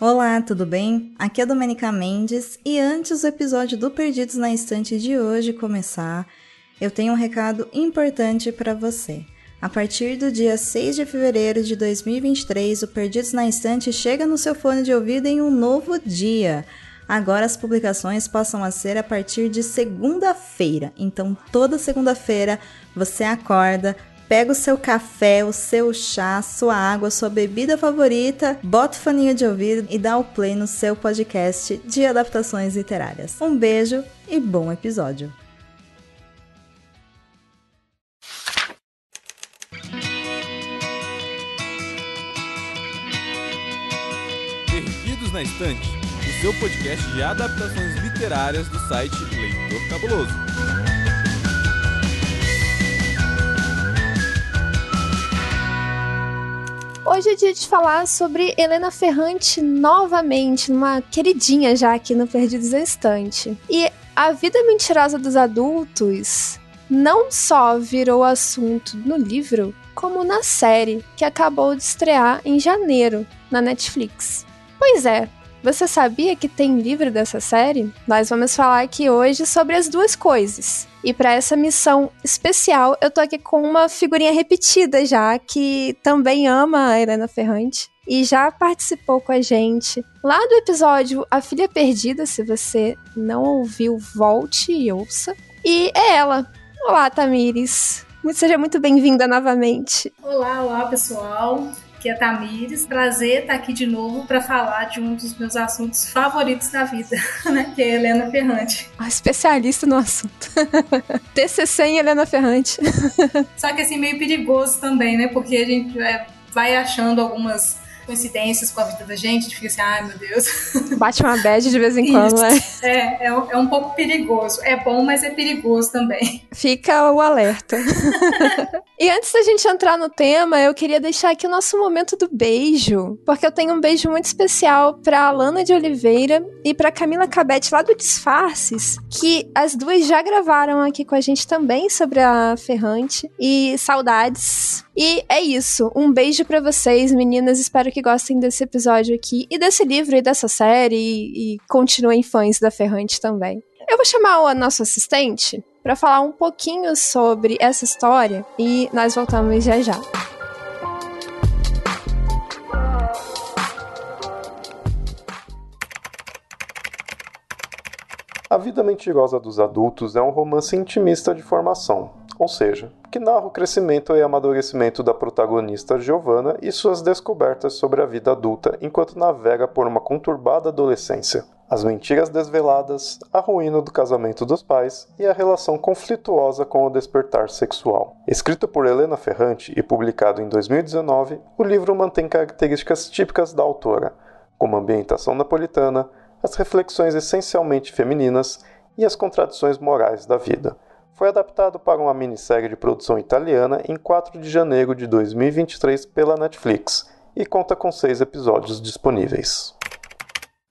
Olá, tudo bem? Aqui é Domenica Mendes e antes do episódio do Perdidos na Estante de hoje começar, eu tenho um recado importante para você. A partir do dia 6 de fevereiro de 2023, o Perdidos na Estante chega no seu fone de ouvido em um novo dia. Agora as publicações passam a ser a partir de segunda-feira. Então, toda segunda-feira você acorda, pega o seu café, o seu chá, sua água, sua bebida favorita, bota o faninho de ouvido e dá o play no seu podcast de adaptações literárias. Um beijo e bom episódio. Perdidos na Estante, o seu podcast de adaptações literárias do site Leitor Cabuloso. Hoje é dia de falar sobre Helena Ferrante novamente, uma queridinha já aqui no Perdidos na Estante. E a vida mentirosa dos adultos não só virou assunto no livro, como na série, que acabou de estrear em janeiro na Netflix. Pois é, você sabia que tem livro dessa série? Nós vamos falar aqui hoje sobre as duas coisas. E para essa missão especial, eu tô aqui com uma figurinha repetida já, que também ama a Helena Ferrante e já participou com a gente lá do episódio A Filha Perdida. Se você não ouviu, volte e ouça. E é ela. Olá, Tamires. Seja muito bem-vinda novamente. Olá, olá, pessoal que é Tamires. Prazer estar aqui de novo para falar de um dos meus assuntos favoritos da vida, né? Que é Helena Ferrante. A especialista no assunto. TCC em Helena Ferrante. Só que assim, meio perigoso também, né? Porque a gente é, vai achando algumas coincidências com a vida da gente, a gente fica assim, ai meu Deus. Bate uma bad de vez em quando, né? É, é, é um pouco perigoso. É bom, mas é perigoso também. Fica o alerta. e antes da gente entrar no tema, eu queria deixar aqui o nosso momento do beijo, porque eu tenho um beijo muito especial pra Alana de Oliveira e pra Camila Cabete lá do Disfarces, que as duas já gravaram aqui com a gente também sobre a Ferrante. E saudades. E é isso. Um beijo para vocês, meninas. Espero que gostem desse episódio aqui e desse livro e dessa série e, e continuem fãs da Ferrante também. Eu vou chamar o nosso assistente para falar um pouquinho sobre essa história e nós voltamos já já. A Vida Mentirosa dos Adultos é um romance intimista de formação, ou seja, que narra o crescimento e amadurecimento da protagonista Giovanna e suas descobertas sobre a vida adulta enquanto navega por uma conturbada adolescência. As mentiras desveladas, a ruína do casamento dos pais e a relação conflituosa com o despertar sexual. Escrito por Helena Ferrante e publicado em 2019, o livro mantém características típicas da autora, como ambientação napolitana, as reflexões essencialmente femininas e as contradições morais da vida. Foi adaptado para uma minissérie de produção italiana em 4 de janeiro de 2023 pela Netflix e conta com seis episódios disponíveis.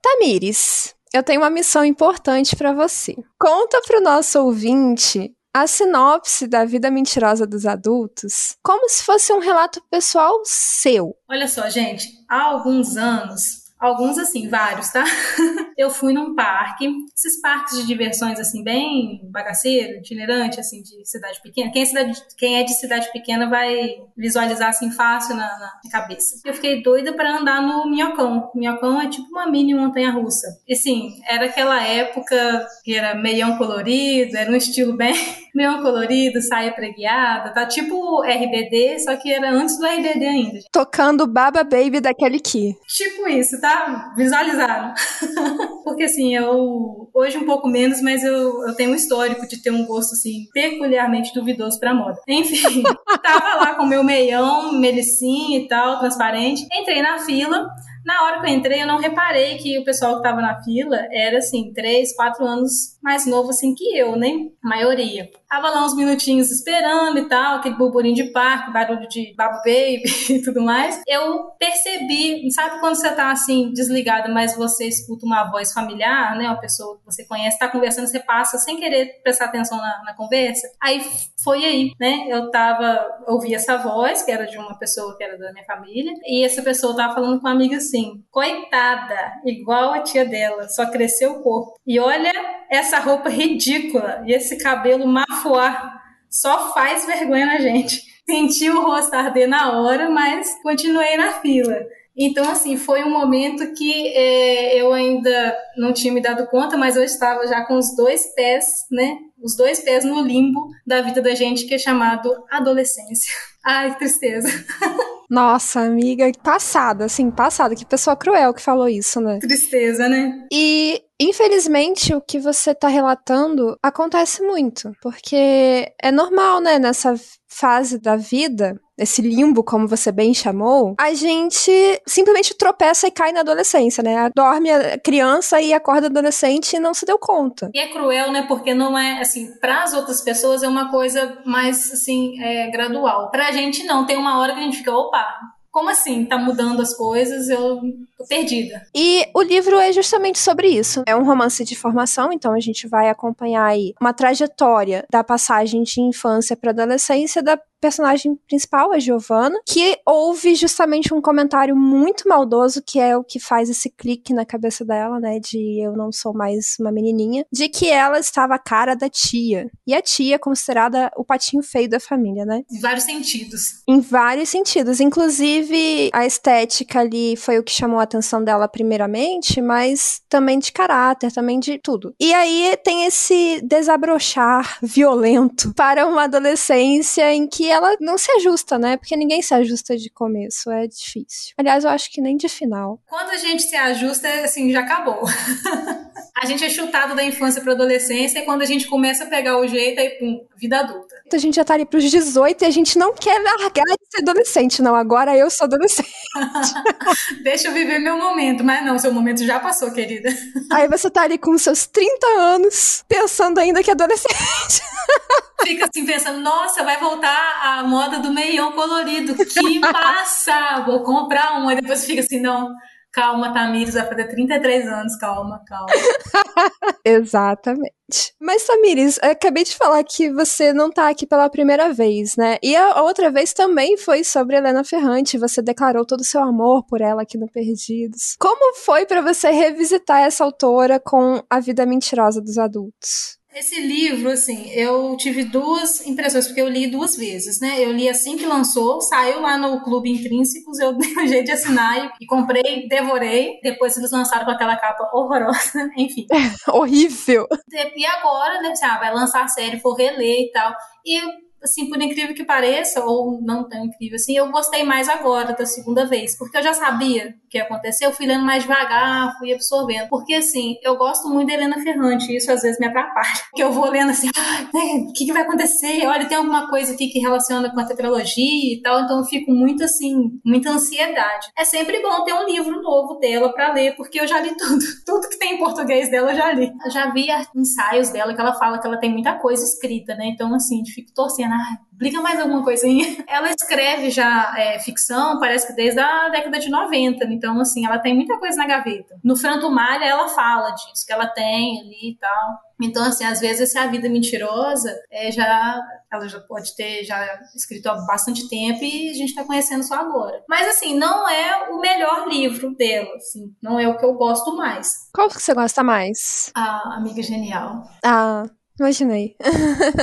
Tamires, eu tenho uma missão importante para você. Conta para o nosso ouvinte a sinopse da vida mentirosa dos adultos como se fosse um relato pessoal seu. Olha só, gente, há alguns anos Alguns, assim, vários, tá? eu fui num parque, esses parques de diversões, assim, bem bagaceiro, itinerante, assim, de cidade pequena. Quem é, cidade, quem é de cidade pequena vai visualizar, assim, fácil na, na cabeça. Eu fiquei doida para andar no Minhocão. Minhocão é tipo uma mini montanha-russa. E, assim, era aquela época que era meião colorido, era um estilo bem meião colorido, saia preguiada, tá? Tipo RBD, só que era antes do RBD ainda. Tocando Baba Baby daquele que. Tipo isso, tá visualizado. Porque assim, eu hoje um pouco menos, mas eu, eu tenho um histórico de ter um gosto assim peculiarmente duvidoso para moda. Enfim, tava lá com meu meião, melicinha e tal, transparente. Entrei na fila. Na hora que eu entrei, eu não reparei que o pessoal que tava na fila era assim, três, quatro anos mais novo assim que eu, né? A maioria. Tava lá uns minutinhos esperando e tal, aquele burburinho de parque, barulho de Babu Baby e tudo mais. Eu percebi, sabe quando você tá assim, desligada, mas você escuta uma voz familiar, né? Uma pessoa que você conhece, tá conversando, você passa sem querer prestar atenção na, na conversa. Aí foi aí, né? Eu tava, ouvi essa voz, que era de uma pessoa que era da minha família, e essa pessoa tava falando com uma amiga assim, assim, coitada, igual a tia dela, só cresceu o corpo. E olha essa roupa ridícula e esse cabelo mafuá, só faz vergonha na gente. Senti o rosto arder na hora, mas continuei na fila. Então, assim, foi um momento que é, eu ainda não tinha me dado conta, mas eu estava já com os dois pés, né? Os dois pés no limbo da vida da gente, que é chamado adolescência. Ai, que tristeza. Nossa, amiga, passada, assim, passada. Que pessoa cruel que falou isso, né? Tristeza, né? E, infelizmente, o que você tá relatando acontece muito. Porque é normal, né, nessa fase da vida, esse limbo, como você bem chamou, a gente simplesmente tropeça e cai na adolescência, né? Dorme a criança e acorda adolescente e não se deu conta. E é cruel, né? Porque não é, assim, para as outras pessoas é uma coisa mais, assim, é, gradual. Pra gente não, tem uma hora que a gente fica, opa, como assim? Tá mudando as coisas, eu tô perdida. E o livro é justamente sobre isso. É um romance de formação, então a gente vai acompanhar aí uma trajetória da passagem de infância para adolescência da personagem principal, a Giovanna, que ouve justamente um comentário muito maldoso, que é o que faz esse clique na cabeça dela, né, de eu não sou mais uma menininha, de que ela estava a cara da tia. E a tia é considerada o patinho feio da família, né? Em vários sentidos. Em vários sentidos. Inclusive, a estética ali foi o que chamou a atenção dela primeiramente, mas também de caráter, também de tudo. E aí tem esse desabrochar violento para uma adolescência em que ela não se ajusta, né? Porque ninguém se ajusta de começo, é difícil. Aliás, eu acho que nem de final. Quando a gente se ajusta, assim, já acabou. a gente é chutado da infância para adolescência e quando a gente começa a pegar o jeito, aí, pum, vida adulta. A gente já tá ali pros 18 e a gente não quer largar de ser adolescente, não. Agora eu sou adolescente. Deixa eu viver meu momento. Mas não, seu momento já passou, querida. Aí você tá ali com seus 30 anos, pensando ainda que é adolescente. Fica assim pensando, nossa, vai voltar a moda do meião colorido. Que massa! Vou comprar um. Aí depois fica assim, não, calma, Tamires, vai fazer 33 anos, calma, calma. Exatamente. Mas, Tamires, acabei de falar que você não tá aqui pela primeira vez, né? E a outra vez também foi sobre Helena Ferrante. Você declarou todo o seu amor por ela aqui no Perdidos. Como foi para você revisitar essa autora com A Vida Mentirosa dos Adultos? Esse livro, assim, eu tive duas impressões, porque eu li duas vezes, né? Eu li assim que lançou, saiu lá no Clube Intrínsecos, eu dei um jeito de assinar e, comprei, devorei. Depois eles lançaram com aquela capa horrorosa, enfim. Horrível. E agora, né, ah, vai lançar a série, vou reler e tal. E assim, por incrível que pareça, ou não tão incrível assim, eu gostei mais agora da segunda vez, porque eu já sabia o que ia acontecer, eu fui lendo mais devagar, fui absorvendo. Porque assim, eu gosto muito da Helena Ferrante, isso às vezes me atrapalha. Porque eu vou lendo assim, ah, o que, que vai acontecer? Olha, tem alguma coisa aqui que relaciona com a tetralogia e tal, então eu fico muito assim, muita ansiedade. É sempre bom ter um livro novo dela para ler, porque eu já li tudo. Tudo que tem em português dela eu já li. Eu já vi ensaios dela que ela fala que ela tem muita coisa escrita, né? Então, assim, fico torcendo ah, explica mais alguma coisinha. Ela escreve já é, ficção, parece que desde a década de 90, então, assim, ela tem muita coisa na gaveta. No Franto Malha, ela fala disso, que ela tem ali e tal. Então, assim, às vezes, se a vida mentirosa, é, já, ela já pode ter já escrito há bastante tempo e a gente está conhecendo só agora. Mas, assim, não é o melhor livro dela, assim, não é o que eu gosto mais. Qual que você gosta mais? A Amiga Genial. Ah, Imaginei.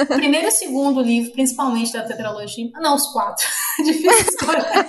Primeiro e segundo livro, principalmente da tetralogia. Não, os quatro. Difícil escolher.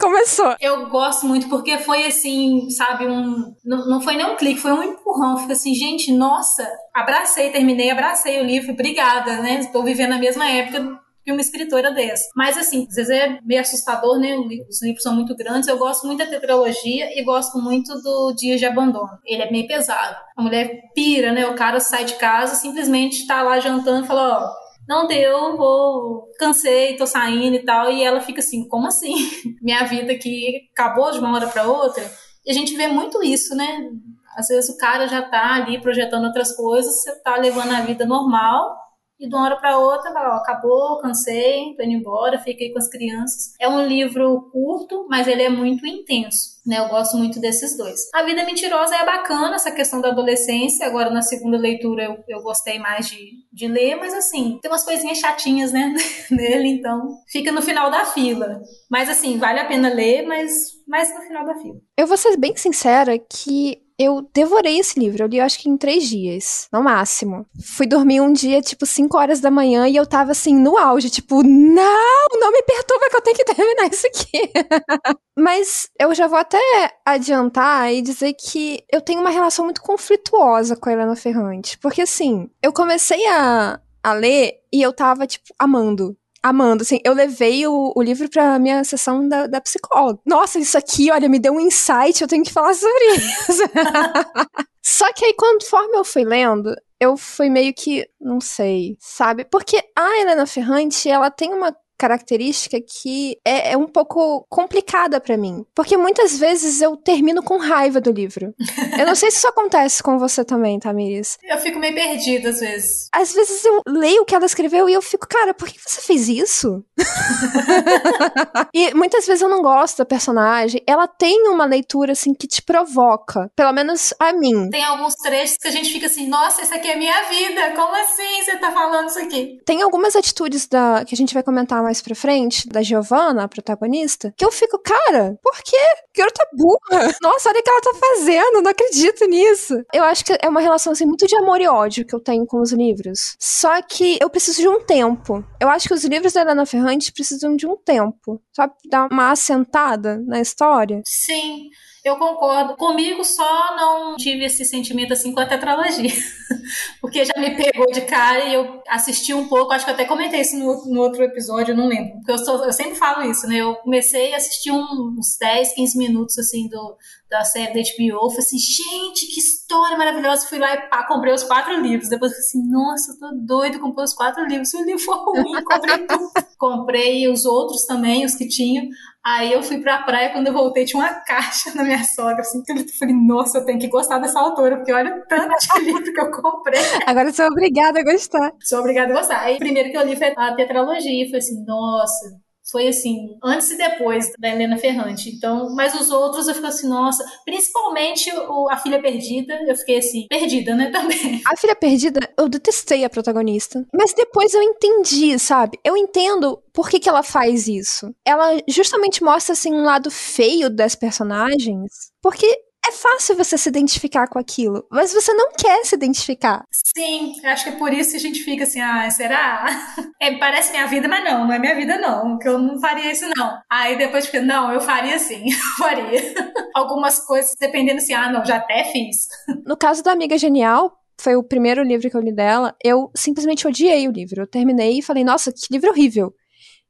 Começou. Eu gosto muito porque foi assim, sabe, um. Não, não foi nem um clique, foi um empurrão. Fica assim, gente, nossa, abracei, terminei, abracei o livro, obrigada, né? Estou vivendo a mesma época que uma escritora dessa. Mas assim, às vezes é meio assustador, né? Os livros são muito grandes. Eu gosto muito da tetralogia e gosto muito do Dias de Abandono. Ele é meio pesado. A mulher pira, né? O cara sai de casa, simplesmente tá lá jantando e fala, ó, não deu, vou, cansei, tô saindo e tal. E ela fica assim, como assim? Minha vida aqui acabou de uma hora para outra. E a gente vê muito isso, né? Às vezes o cara já tá ali projetando outras coisas, você tá levando a vida normal e de uma hora para outra, fala, ó, acabou, cansei, tô indo embora, fiquei com as crianças. É um livro curto, mas ele é muito intenso. Né, eu gosto muito desses dois. A Vida Mentirosa é bacana, essa questão da adolescência. Agora, na segunda leitura, eu, eu gostei mais de, de ler, mas assim, tem umas coisinhas chatinhas, né, nele, então fica no final da fila. Mas assim, vale a pena ler, mas mais no final da fila. Eu vou ser bem sincera que eu devorei esse livro. Eu li, acho que em três dias, no máximo. Fui dormir um dia, tipo, 5 horas da manhã, e eu tava assim, no auge, tipo, não, não me perturba que eu tenho que terminar isso aqui. Mas eu já vou até adiantar e dizer que eu tenho uma relação muito conflituosa com a Helena Ferrante. Porque, assim, eu comecei a, a ler e eu tava, tipo, amando amando, assim, eu levei o, o livro pra minha sessão da, da psicóloga. Nossa, isso aqui, olha, me deu um insight, eu tenho que falar sobre isso. Só que aí, conforme eu fui lendo, eu fui meio que, não sei, sabe? Porque a Helena Ferrante, ela tem uma característica que é, é um pouco complicada para mim. Porque muitas vezes eu termino com raiva do livro. eu não sei se isso acontece com você também, Tamiris. Eu fico meio perdida às vezes. Às vezes eu leio o que ela escreveu e eu fico, cara, por que você fez isso? e muitas vezes eu não gosto da personagem. Ela tem uma leitura, assim, que te provoca. Pelo menos a mim. Tem alguns trechos que a gente fica assim, nossa, isso aqui é minha vida. Como assim você tá falando isso aqui? Tem algumas atitudes da que a gente vai comentar mais pra frente, da Giovanna, a protagonista, que eu fico, cara, por quê? Garota burra. Nossa, olha o que ela tá fazendo, não acredito nisso. Eu acho que é uma relação, assim, muito de amor e ódio que eu tenho com os livros. Só que eu preciso de um tempo. Eu acho que os livros da Helena Ferrante precisam de um tempo. Sabe? Dar uma assentada na história. Sim. Eu concordo. Comigo só não tive esse sentimento assim com a tetralogia. Porque já me pegou de cara e eu assisti um pouco, acho que eu até comentei isso no, no outro episódio, não lembro. Porque eu, sou, eu sempre falo isso, né? Eu comecei a assistir uns 10, 15 minutos assim do, da série da HBO. Falei assim, gente, que história maravilhosa. Fui lá e pá, comprei os quatro livros. Depois falei assim, nossa, eu tô doido, comprei os quatro livros. Se o livro for ruim, comprei tudo. comprei os outros também, os que tinham. Aí eu fui pra praia, quando eu voltei, tinha uma caixa na minha sogra, assim, que eu falei, nossa, eu tenho que gostar dessa autora, porque olha o tanto de livro que eu comprei. Agora eu sou obrigada a gostar. Sou obrigada a gostar. Aí, primeiro que eu li foi a tetralogia, falei assim, nossa, foi assim, antes e depois da Helena Ferrante. Então, mas os outros eu fico assim, nossa, principalmente o, A Filha Perdida, eu fiquei assim, perdida, né, também. A Filha Perdida, eu detestei a protagonista. Mas depois eu entendi, sabe? Eu entendo por que, que ela faz isso. Ela justamente mostra, assim, um lado feio das personagens, porque é fácil você se identificar com aquilo, mas você não quer se identificar. Sim, acho que é por isso que a gente fica assim, ah, será? É, parece minha vida, mas não, não é minha vida não, que eu não faria isso não. Aí depois fica, não, eu faria sim, eu faria. Algumas coisas, dependendo assim, ah, não, já até fiz. No caso da Amiga Genial, foi o primeiro livro que eu li dela, eu simplesmente odiei o livro. Eu terminei e falei, nossa, que livro horrível.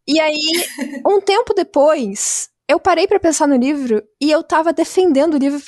E aí, um tempo depois, eu parei para pensar no livro e eu tava defendendo o livro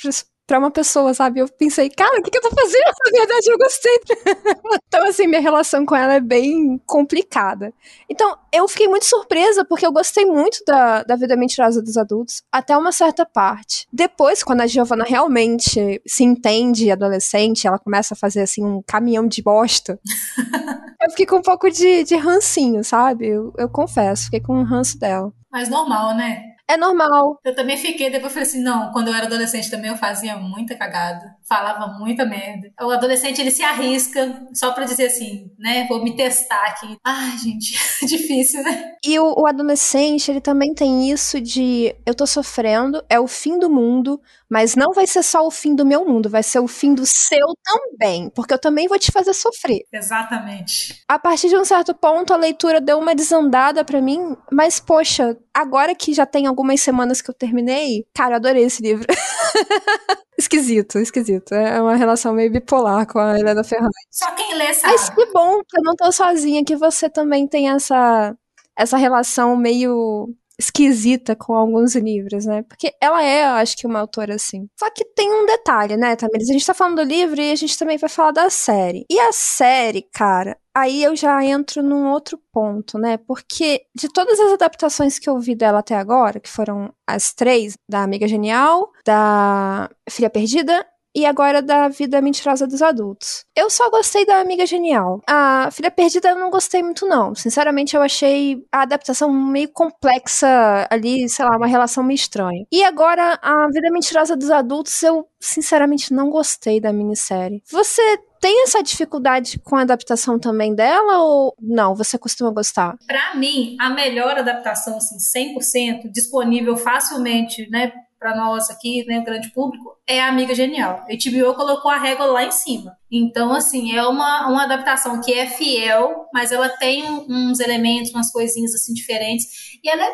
para uma pessoa, sabe? Eu pensei, cara, o que, que eu tô fazendo? Na verdade, eu gostei. então, assim, minha relação com ela é bem complicada. Então, eu fiquei muito surpresa porque eu gostei muito da, da vida mentirosa dos adultos, até uma certa parte. Depois, quando a Giovanna realmente se entende adolescente, ela começa a fazer, assim, um caminhão de bosta. eu fiquei com um pouco de, de rancinho, sabe? Eu, eu confesso, fiquei com um ranço dela. Mas normal, né? É normal. Eu também fiquei, depois falei assim, não, quando eu era adolescente também eu fazia muita cagada, falava muita merda. O adolescente, ele se arrisca só pra dizer assim, né, vou me testar aqui. Ai, gente, difícil, né? E o, o adolescente, ele também tem isso de, eu tô sofrendo, é o fim do mundo, mas não vai ser só o fim do meu mundo, vai ser o fim do seu também, porque eu também vou te fazer sofrer. Exatamente. A partir de um certo ponto, a leitura deu uma desandada para mim, mas poxa, agora que já tem algumas semanas que eu terminei, cara, eu adorei esse livro. esquisito, esquisito. É uma relação meio bipolar com a Helena Ferrante. Só quem lê sabe. Mas que bom que eu não tô sozinha, que você também tem essa, essa relação meio esquisita com alguns livros, né? Porque ela é, eu acho que, uma autora assim. Só que tem um detalhe, né, Tamiris? A gente tá falando do livro e a gente também vai falar da série. E a série, cara, aí eu já entro num outro ponto, né? Porque de todas as adaptações que eu vi dela até agora, que foram as três, da Amiga Genial, da Filha Perdida e agora da Vida Mentirosa dos Adultos. Eu só gostei da Amiga Genial. A Filha Perdida eu não gostei muito, não. Sinceramente, eu achei a adaptação meio complexa ali, sei lá, uma relação meio estranha. E agora, a Vida Mentirosa dos Adultos, eu sinceramente não gostei da minissérie. Você tem essa dificuldade com a adaptação também dela ou não? Você costuma gostar? Para mim, a melhor adaptação, assim, 100% disponível facilmente, né, para nós aqui, né, grande público, é a Amiga Genial. A HBO colocou a régua lá em cima. Então, assim, é uma, uma adaptação que é fiel, mas ela tem uns elementos, umas coisinhas assim diferentes. E ela é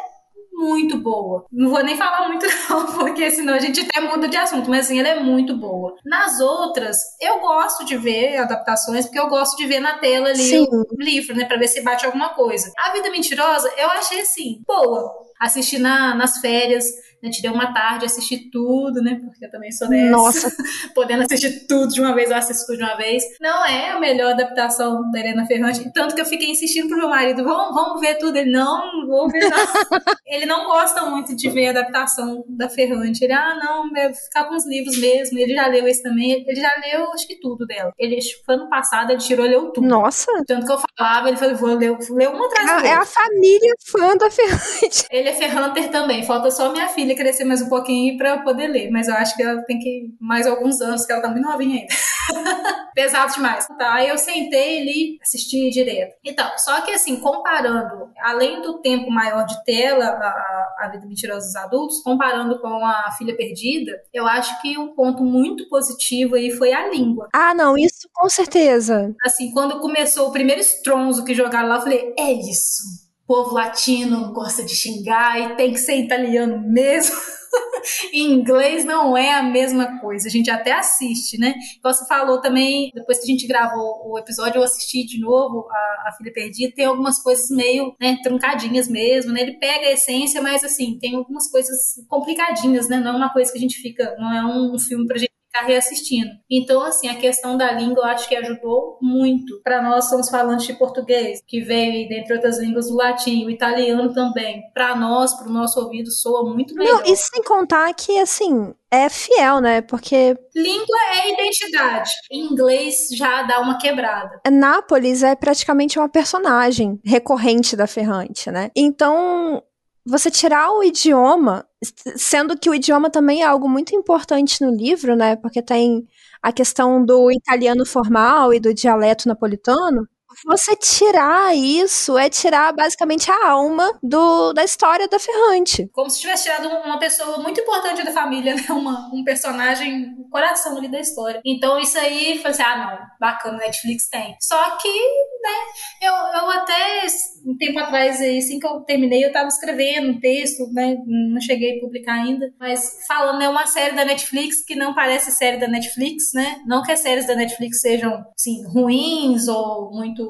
muito boa. Não vou nem falar muito não, porque senão a gente até muda de assunto, mas assim, ela é muito boa. Nas outras, eu gosto de ver adaptações, porque eu gosto de ver na tela ali Sim. o livro, né, pra ver se bate alguma coisa. A Vida Mentirosa, eu achei assim, boa. Assisti na, nas férias, né, tirei uma tarde, assisti tudo, né? Porque eu também sou dessa. Nossa! Podendo assistir tudo de uma vez, eu assisto tudo de uma vez. Não é a melhor adaptação da Helena Ferrante. Tanto que eu fiquei insistindo pro meu marido: vamos, vamos ver tudo. Ele, não, vou ver, não. ele não gosta muito de ver a adaptação da Ferrante. Ele, ah, não, deve ficar com os livros mesmo. Ele já leu esse também. Ele já leu, acho que tudo dela. Ele, ano passado, ele tirou, leu tudo. Nossa! Tanto que eu falava, ele falou: vou ler, ler uma atrás É a família fã da Ferrante. Ele é Ferranter também. Falta só minha filha crescer mais um pouquinho para eu poder ler, mas eu acho que ela tem que mais alguns anos, que ela tá muito novinha ainda. Pesado demais. Tá, aí eu sentei ali, assisti direto. Então, só que assim, comparando, além do tempo maior de tela, a, a Vida Mentirosa dos Adultos, comparando com a Filha Perdida, eu acho que um ponto muito positivo aí foi a língua. Ah, não, isso com certeza. Assim, quando começou o primeiro estronzo que jogaram lá, eu falei, é isso povo latino gosta de xingar e tem que ser italiano mesmo. inglês não é a mesma coisa. A gente até assiste, né? Você falou também, depois que a gente gravou o episódio, eu assisti de novo a, a Filha Perdida. Tem algumas coisas meio né, truncadinhas mesmo, né? Ele pega a essência, mas assim, tem algumas coisas complicadinhas, né? Não é uma coisa que a gente fica, não é um filme pra gente ficar reassistindo. Então, assim, a questão da língua eu acho que ajudou muito. Para nós, somos falantes de português, que veio, dentre outras línguas, do latim, o italiano também. Para nós, para o nosso ouvido, soa muito melhor. Não, e sem contar que, assim, é fiel, né? Porque. Língua é identidade. Em inglês já dá uma quebrada. Nápoles é praticamente uma personagem recorrente da Ferrante, né? Então, você tirar o idioma, sendo que o idioma também é algo muito importante no livro, né? Porque tem a questão do italiano formal e do dialeto napolitano. Você tirar isso é tirar basicamente a alma do, da história da Ferrante. Como se tivesse tirado uma pessoa muito importante da família, né? Uma, um personagem, o um coração ali da história. Então isso aí, falei assim, ah não, bacana, Netflix tem. Só que, né, eu, eu até um tempo atrás, assim que eu terminei, eu tava escrevendo um texto, né? Não cheguei a publicar ainda, mas falando, é uma série da Netflix que não parece série da Netflix, né? Não que as séries da Netflix sejam, assim, ruins ou muito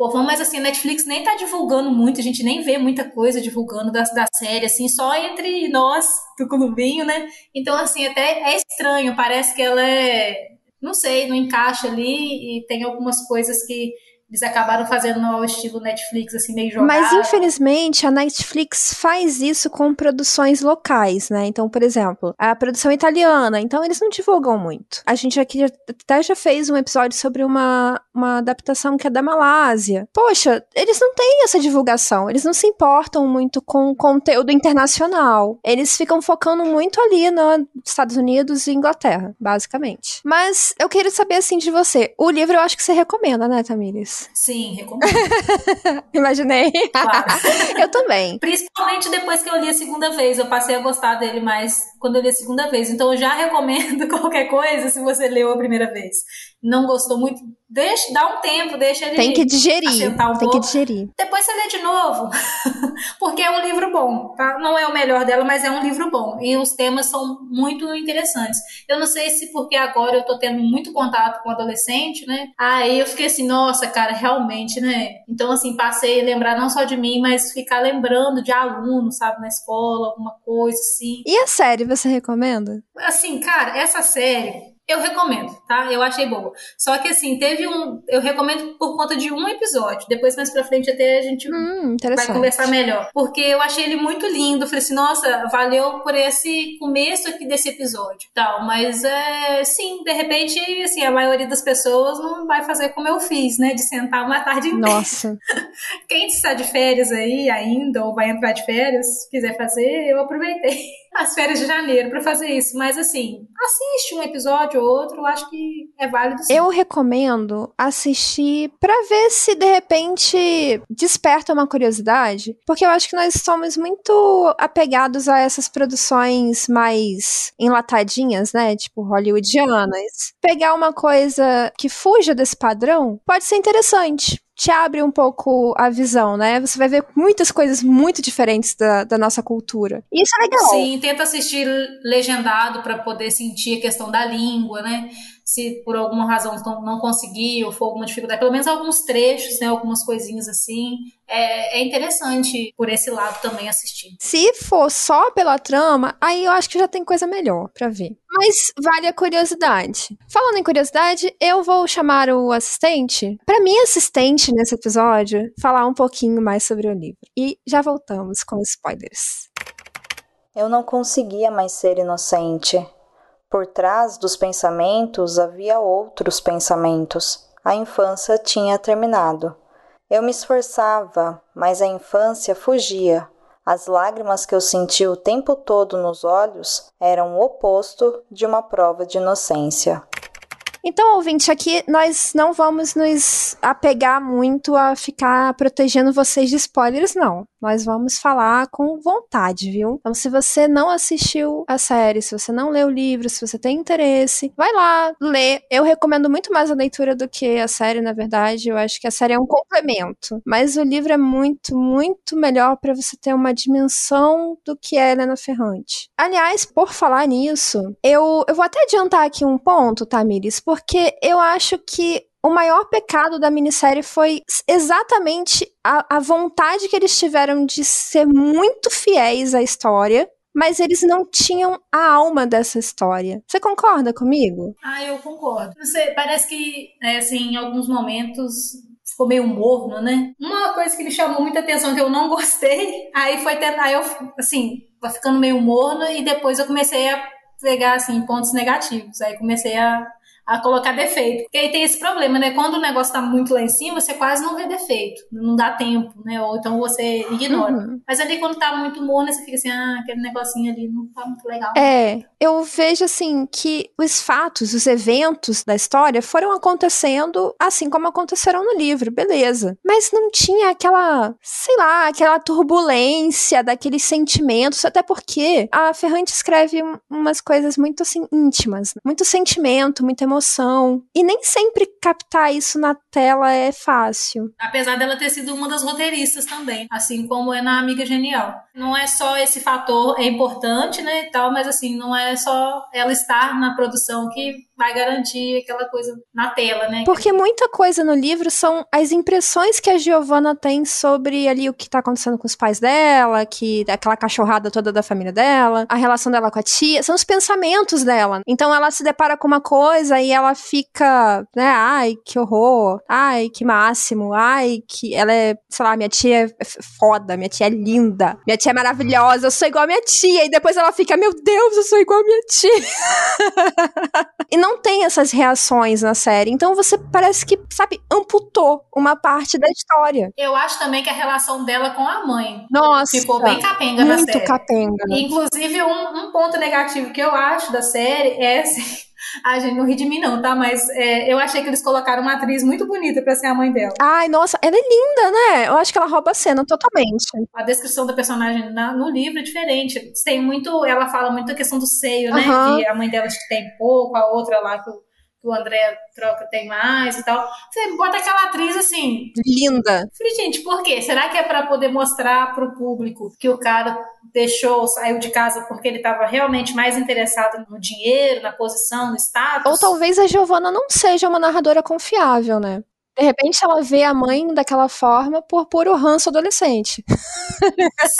povão, mas assim, a Netflix nem tá divulgando muito, a gente nem vê muita coisa divulgando da, da série, assim, só entre nós do clubinho, né? Então, assim, até é estranho, parece que ela é, não sei, não encaixa ali e tem algumas coisas que eles acabaram fazendo ao estilo Netflix, assim, meio jogado. Mas, infelizmente, a Netflix faz isso com produções locais, né? Então, por exemplo, a produção italiana, então eles não divulgam muito. A gente aqui até já fez um episódio sobre uma, uma adaptação que é da Malásia. Poxa, eles não têm essa divulgação, eles não se importam muito com conteúdo internacional. Eles ficam focando muito ali nos Estados Unidos e Inglaterra, basicamente. Mas eu queria saber, assim, de você. O livro eu acho que você recomenda, né, Tamires? Sim, recomendo. Imaginei. Claro. eu também. Principalmente depois que eu li a segunda vez. Eu passei a gostar dele mais quando eu li a segunda vez. Então eu já recomendo qualquer coisa se você leu a primeira vez não gostou muito, deixa, dá um tempo, deixa ele Tem que digerir, um tem que digerir. Depois você lê de novo, porque é um livro bom, tá? Não é o melhor dela, mas é um livro bom. E os temas são muito interessantes. Eu não sei se porque agora eu tô tendo muito contato com adolescente, né? Aí eu fiquei assim, nossa, cara, realmente, né? Então, assim, passei a lembrar não só de mim, mas ficar lembrando de alunos, sabe, na escola, alguma coisa assim. E a série, você recomenda? Assim, cara, essa série Eu recomendo, tá? Eu achei boa. Só que assim, teve um. Eu recomendo por conta de um episódio. Depois, mais pra frente, até a gente hum, vai conversar melhor. Porque eu achei ele muito lindo. Falei assim, nossa, valeu por esse começo aqui desse episódio. Tal. Mas é sim, de repente, assim, a maioria das pessoas não vai fazer como eu fiz, né? De sentar uma tarde inteira. Nossa. Quem está de férias aí ainda, ou vai entrar de férias, quiser fazer, eu aproveitei as férias de janeiro para fazer isso. Mas assim, assiste um episódio ou outro, acho que é válido. Sim. Eu recomendo assistir para ver se de repente desperta uma curiosidade, porque eu acho que nós somos muito apegados a essas produções mais enlatadinhas, né? Tipo hollywoodianas. Pegar uma coisa que fuja desse padrão pode ser interessante te abre um pouco a visão, né? Você vai ver muitas coisas muito diferentes da, da nossa cultura. Isso é legal. Sim, tenta assistir legendado para poder sentir a questão da língua, né? Se por alguma razão não conseguir ou for alguma dificuldade, pelo menos alguns trechos, né? Algumas coisinhas assim. É, é interessante por esse lado também assistir. Se for só pela trama, aí eu acho que já tem coisa melhor para ver. Mas vale a curiosidade. Falando em curiosidade, eu vou chamar o assistente para minha assistente nesse episódio falar um pouquinho mais sobre o livro. E já voltamos com spoilers. Eu não conseguia mais ser inocente. Por trás dos pensamentos havia outros pensamentos. A infância tinha terminado. Eu me esforçava, mas a infância fugia. As lágrimas que eu senti o tempo todo nos olhos eram o oposto de uma prova de inocência. Então, ouvinte, aqui nós não vamos nos apegar muito a ficar protegendo vocês de spoilers, não. Nós vamos falar com vontade, viu? Então, se você não assistiu a série, se você não leu o livro, se você tem interesse, vai lá, lê. Eu recomendo muito mais a leitura do que a série, na verdade. Eu acho que a série é um complemento. Mas o livro é muito, muito melhor para você ter uma dimensão do que é Helena Ferrante. Aliás, por falar nisso, eu, eu vou até adiantar aqui um ponto, Tamires, porque eu acho que o maior pecado da minissérie foi exatamente a, a vontade que eles tiveram de ser muito fiéis à história, mas eles não tinham a alma dessa história. Você concorda comigo? Ah, eu concordo. Você parece que, é, assim, em alguns momentos ficou meio morno, né? Uma coisa que me chamou muita atenção que eu não gostei, aí foi tentar eu, assim, ficando meio morno e depois eu comecei a pegar, assim, pontos negativos. Aí comecei a a colocar defeito. Porque aí tem esse problema, né? Quando o negócio tá muito lá em cima, você quase não vê defeito. Não dá tempo, né? Ou então você ignora. Uhum. Mas ali quando tá muito morno, você fica assim, ah, aquele negocinho ali não tá muito legal. É, eu vejo assim que os fatos, os eventos da história foram acontecendo assim como aconteceram no livro, beleza. Mas não tinha aquela, sei lá, aquela turbulência daqueles sentimentos, até porque a Ferrante escreve umas coisas muito assim íntimas, muito sentimento, muita emoção emoção. E nem sempre captar isso na tela é fácil. Apesar dela ter sido uma das roteiristas também, assim como é na Amiga Genial. Não é só esse fator, é importante, né, e tal, mas assim, não é só ela estar na produção que vai garantir aquela coisa na tela, né? Porque muita coisa no livro são as impressões que a Giovanna tem sobre ali o que tá acontecendo com os pais dela, que aquela cachorrada toda da família dela, a relação dela com a tia, são os pensamentos dela. Então ela se depara com uma coisa e ela fica, né, ai, que horror, ai, que máximo, ai, que ela é, sei lá, minha tia é foda, minha tia é linda, minha tia é maravilhosa, eu sou igual a minha tia, e depois ela fica, meu Deus, eu sou igual a minha tia. e não não tem essas reações na série. Então você parece que, sabe, amputou uma parte da história. Eu acho também que a relação dela com a mãe Nossa, ficou bem capenga na série. Muito capenga. Inclusive, um, um ponto negativo que eu acho da série é assim, a gente, não ri de mim não, tá? Mas é, eu achei que eles colocaram uma atriz muito bonita pra ser a mãe dela. Ai, nossa, ela é linda, né? Eu acho que ela rouba a cena totalmente. A descrição da personagem na, no livro é diferente. Tem muito, ela fala muito a questão do seio, né? Uhum. Que a mãe dela tem pouco, a outra lá que que o André troca tem mais e tal. Você bota aquela atriz assim. Linda. Falei, gente, por quê? Será que é para poder mostrar pro público que o cara deixou, saiu de casa porque ele estava realmente mais interessado no dinheiro, na posição, no status? Ou talvez a Giovanna não seja uma narradora confiável, né? De repente ela vê a mãe daquela forma por puro ranço adolescente.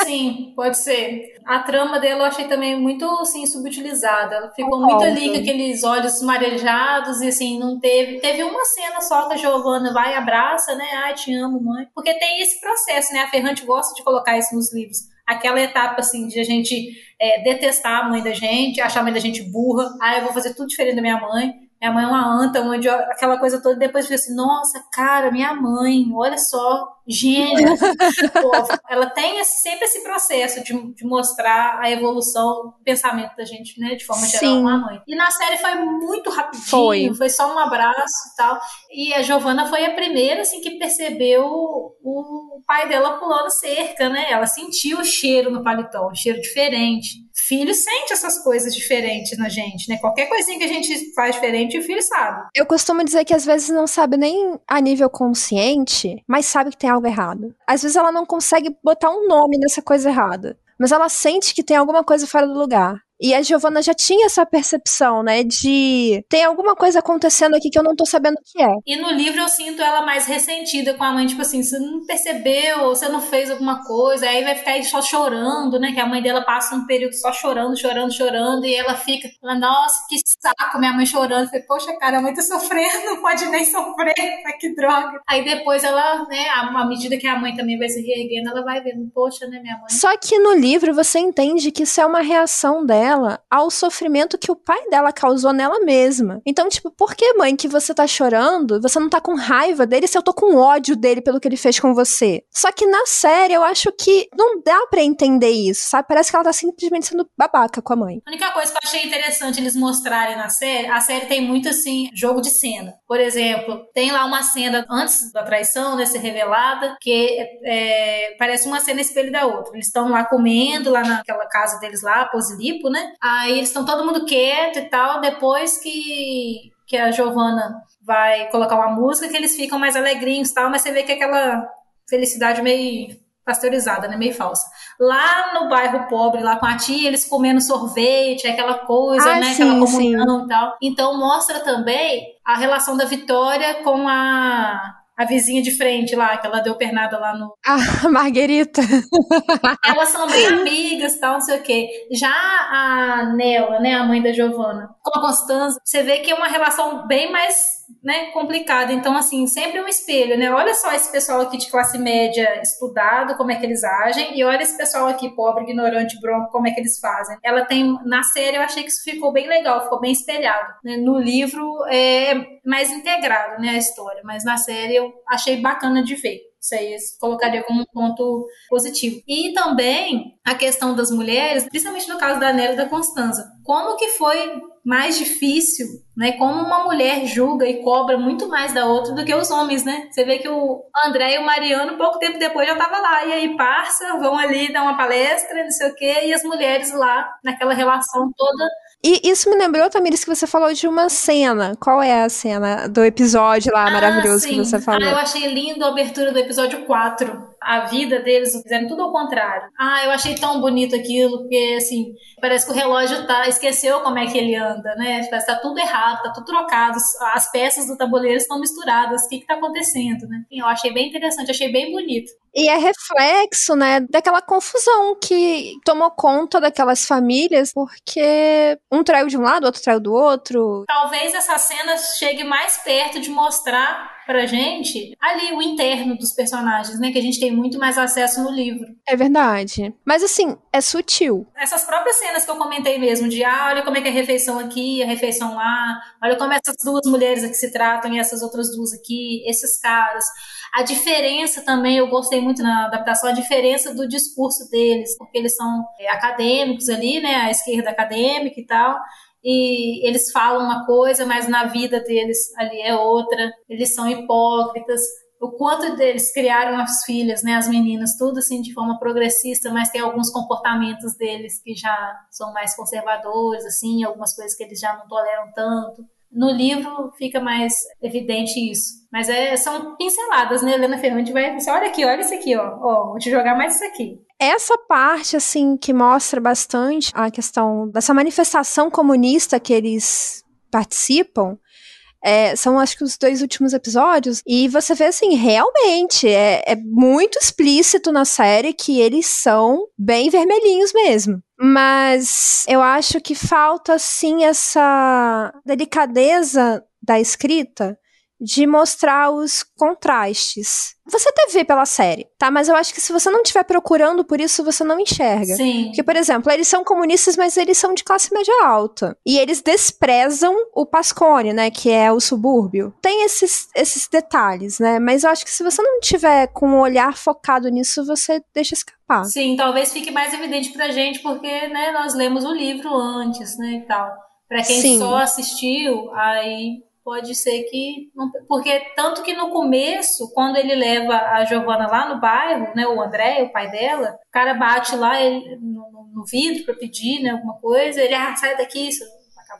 Sim, pode ser. A trama dela eu achei também muito assim, subutilizada. Ela ficou muito ali com aqueles olhos marejados e assim, não teve. Teve uma cena só que a Giovanna vai e abraça, né? Ai, te amo, mãe. Porque tem esse processo, né? A Ferrante gosta de colocar isso nos livros. Aquela etapa assim de a gente é, detestar a mãe da gente, achar a mãe da gente burra. Ah, eu vou fazer tudo diferente da minha mãe minha mãe é uma anta, uma aquela coisa toda. Depois eu assim, nossa, cara, minha mãe, olha só, gênia. Pô, ela tem esse, sempre esse processo de, de, mostrar a evolução do pensamento da gente, né, de forma Sim. geral, com a mãe. E na série foi muito rapidinho, foi. foi só um abraço e tal. E a Giovana foi a primeira, assim, que percebeu o pai dela pulando cerca, né? Ela sentiu o cheiro no paletó, um cheiro diferente filho sente essas coisas diferentes na gente, né? Qualquer coisinha que a gente faz diferente, o filho sabe. Eu costumo dizer que às vezes não sabe nem a nível consciente, mas sabe que tem algo errado. Às vezes ela não consegue botar um nome nessa coisa errada, mas ela sente que tem alguma coisa fora do lugar. E a Giovanna já tinha essa percepção, né? De tem alguma coisa acontecendo aqui que eu não tô sabendo o que é. E no livro eu sinto ela mais ressentida com a mãe, tipo assim, você não percebeu, você não fez alguma coisa, aí vai ficar aí só chorando, né? Que a mãe dela passa um período só chorando, chorando, chorando, e ela fica, ela, nossa, que saco, minha mãe chorando. Eu falei, poxa, cara, a mãe tá sofrendo, não pode nem sofrer, que droga. Aí depois ela, né, à medida que a mãe também vai se reerguendo, ela vai vendo, poxa, né, minha mãe. Só que no livro você entende que isso é uma reação dela ao sofrimento que o pai dela causou nela mesma. Então, tipo, por que, mãe, que você tá chorando? Você não tá com raiva dele se eu tô com ódio dele pelo que ele fez com você? Só que na série eu acho que não dá para entender isso, sabe? Parece que ela tá simplesmente sendo babaca com a mãe. A única coisa que eu achei interessante eles mostrarem na série, a série tem muito assim, jogo de cena. Por exemplo, tem lá uma cena antes da traição, né, ser revelada, que é, parece uma cena espelho da outra. Eles estão lá comendo, lá naquela casa deles lá, Posilipo, né? Aí eles estão todo mundo quieto e tal. Depois que, que a Giovana vai colocar uma música, que eles ficam mais alegrinhos e tal, mas você vê que é aquela felicidade meio pasteurizada, né? Meio falsa. Lá no bairro pobre, lá com a tia, eles comendo sorvete, aquela coisa, ah, né? Sim, aquela comunhão sim. e tal. Então mostra também a relação da Vitória com a a vizinha de frente lá, que ela deu pernada lá no. A Marguerita. Elas são bem amigas tal, não sei o quê. Já a Nela, né, a mãe da Giovana, com a Constança, você vê que é uma relação bem mais né, complicado. Então, assim, sempre um espelho, né? Olha só esse pessoal aqui de classe média estudado, como é que eles agem, e olha esse pessoal aqui pobre, ignorante, bronco, como é que eles fazem. Ela tem, na série, eu achei que isso ficou bem legal, ficou bem espelhado. Né? No livro é mais integrado, né, a história, mas na série eu achei bacana de ver. Isso aí colocaria como um ponto positivo. E também a questão das mulheres, principalmente no caso da Nélia e da Constanza. Como que foi mais difícil, né? Como uma mulher julga e cobra muito mais da outra do que os homens, né? Você vê que o André e o Mariano, pouco tempo depois, já tava lá. E aí, parça, vão ali dar uma palestra, não sei o quê, e as mulheres lá, naquela relação toda e isso me lembrou, Tamiris, que você falou de uma cena. Qual é a cena do episódio lá ah, maravilhoso sim. que você falou? Ah, eu achei lindo a abertura do episódio 4 a vida deles fizeram tudo ao contrário. Ah, eu achei tão bonito aquilo, porque assim, parece que o relógio tá, esqueceu como é que ele anda, né? Parece que tá tudo errado, tá tudo trocado, as peças do tabuleiro estão misturadas, o que que tá acontecendo, né? Eu achei bem interessante, achei bem bonito. E é reflexo, né, daquela confusão que tomou conta daquelas famílias, porque um traiu de um lado, outro traiu do outro. Talvez essa cena chegue mais perto de mostrar pra gente ali o interno dos personagens, né? Que a gente tem muito mais acesso no livro. É verdade. Mas assim, é sutil. Essas próprias cenas que eu comentei mesmo, de ah, olha como é que é a refeição aqui, a refeição lá, olha como essas duas mulheres aqui se tratam e essas outras duas aqui, esses caras. A diferença também, eu gostei muito na adaptação, a diferença do discurso deles, porque eles são é, acadêmicos ali, né? A esquerda acadêmica e tal e eles falam uma coisa, mas na vida deles ali é outra. Eles são hipócritas. O quanto deles criaram as filhas, né, as meninas, tudo assim de forma progressista, mas tem alguns comportamentos deles que já são mais conservadores, assim, algumas coisas que eles já não toleram tanto. No livro fica mais evidente isso. Mas é, são pinceladas, né? Helena Ferrante vai olha aqui, olha isso aqui, ó. ó. Vou te jogar mais isso aqui. Essa parte, assim, que mostra bastante a questão dessa manifestação comunista que eles participam, É, são acho que os dois últimos episódios. E você vê assim, realmente, é, é muito explícito na série que eles são bem vermelhinhos mesmo. Mas eu acho que falta, sim, essa delicadeza da escrita de mostrar os contrastes. Você até vê pela série, tá? Mas eu acho que se você não estiver procurando por isso, você não enxerga. Sim. Porque, por exemplo, eles são comunistas, mas eles são de classe média alta. E eles desprezam o Pascone, né? Que é o subúrbio. Tem esses, esses detalhes, né? Mas eu acho que se você não tiver com o um olhar focado nisso, você deixa escapar. Sim, talvez fique mais evidente pra gente, porque, né, nós lemos o livro antes, né, e tal. Pra quem Sim. só assistiu, aí pode ser que. Porque tanto que no começo, quando ele leva a Giovana lá no bairro, né, o André, o pai dela, o cara bate lá ele, no, no vidro para pedir né, alguma coisa, ele, ah, sai daqui,